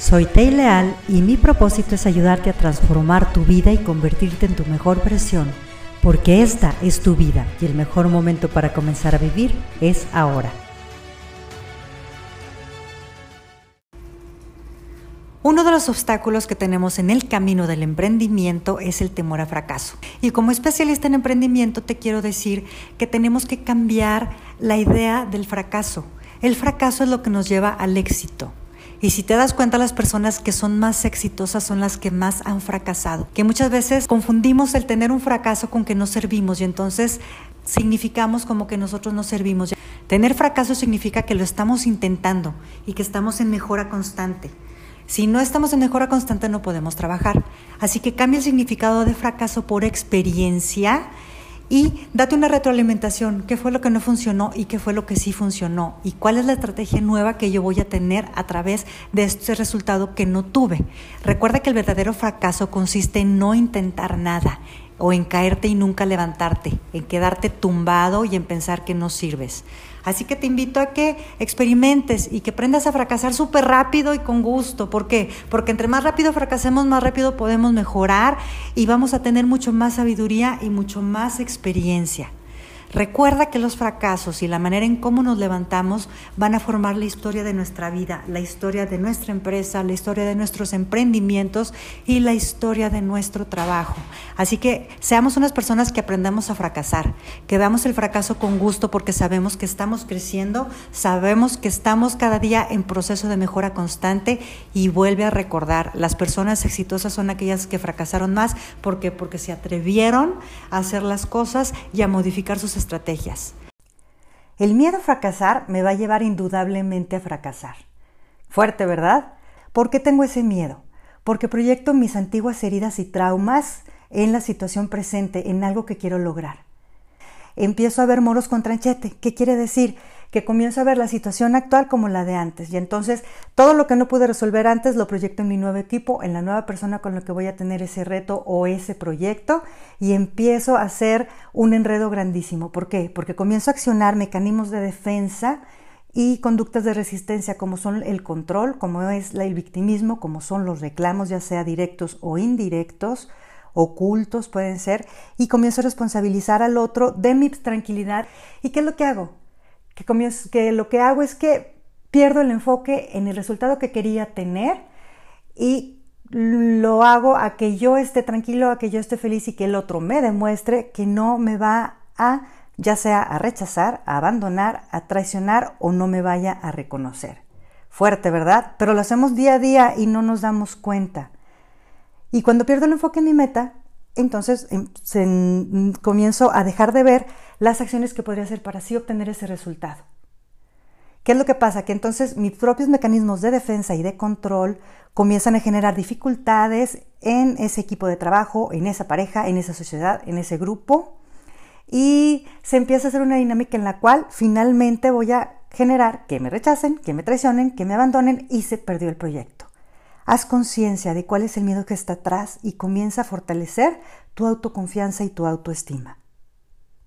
Soy Tei Leal y mi propósito es ayudarte a transformar tu vida y convertirte en tu mejor versión, porque esta es tu vida y el mejor momento para comenzar a vivir es ahora. Uno de los obstáculos que tenemos en el camino del emprendimiento es el temor a fracaso. Y como especialista en emprendimiento te quiero decir que tenemos que cambiar la idea del fracaso. El fracaso es lo que nos lleva al éxito. Y si te das cuenta, las personas que son más exitosas son las que más han fracasado. Que muchas veces confundimos el tener un fracaso con que no servimos y entonces significamos como que nosotros no servimos. Tener fracaso significa que lo estamos intentando y que estamos en mejora constante. Si no estamos en mejora constante no podemos trabajar. Así que cambia el significado de fracaso por experiencia y date una retroalimentación. ¿Qué fue lo que no funcionó y qué fue lo que sí funcionó? ¿Y cuál es la estrategia nueva que yo voy a tener a través de este resultado que no tuve? Recuerda que el verdadero fracaso consiste en no intentar nada o en caerte y nunca levantarte, en quedarte tumbado y en pensar que no sirves. Así que te invito a que experimentes y que aprendas a fracasar súper rápido y con gusto. ¿Por qué? Porque entre más rápido fracasemos, más rápido podemos mejorar y vamos a tener mucho más sabiduría y mucho más experiencia. Recuerda que los fracasos y la manera en cómo nos levantamos van a formar la historia de nuestra vida, la historia de nuestra empresa, la historia de nuestros emprendimientos y la historia de nuestro trabajo. Así que seamos unas personas que aprendamos a fracasar, que veamos el fracaso con gusto porque sabemos que estamos creciendo, sabemos que estamos cada día en proceso de mejora constante y vuelve a recordar, las personas exitosas son aquellas que fracasaron más porque porque se atrevieron a hacer las cosas y a modificar sus estrategias. El miedo a fracasar me va a llevar indudablemente a fracasar. Fuerte, ¿verdad? ¿Por qué tengo ese miedo? Porque proyecto mis antiguas heridas y traumas en la situación presente, en algo que quiero lograr. Empiezo a ver moros con tranchete. ¿Qué quiere decir? Que comienzo a ver la situación actual como la de antes. Y entonces todo lo que no pude resolver antes lo proyecto en mi nuevo equipo, en la nueva persona con la que voy a tener ese reto o ese proyecto y empiezo a hacer un enredo grandísimo. ¿Por qué? Porque comienzo a accionar mecanismos de defensa y conductas de resistencia como son el control, como es el victimismo, como son los reclamos, ya sea directos o indirectos, ocultos pueden ser, y comienzo a responsabilizar al otro de mi tranquilidad. ¿Y qué es lo que hago? Que, lo que hago es que pierdo el enfoque en el resultado que quería tener y lo hago a que yo esté tranquilo, a que yo esté feliz y que el otro me demuestre que no me va a, ya sea a rechazar, a abandonar, a traicionar o no me vaya a reconocer. Fuerte, ¿verdad? Pero lo hacemos día a día y no nos damos cuenta. Y cuando pierdo el enfoque en mi meta, entonces em, comienzo a dejar de ver las acciones que podría hacer para así obtener ese resultado. ¿Qué es lo que pasa? Que entonces mis propios mecanismos de defensa y de control comienzan a generar dificultades en ese equipo de trabajo, en esa pareja, en esa sociedad, en ese grupo. Y se empieza a hacer una dinámica en la cual finalmente voy a generar que me rechacen, que me traicionen, que me abandonen y se perdió el proyecto. Haz conciencia de cuál es el miedo que está atrás y comienza a fortalecer tu autoconfianza y tu autoestima.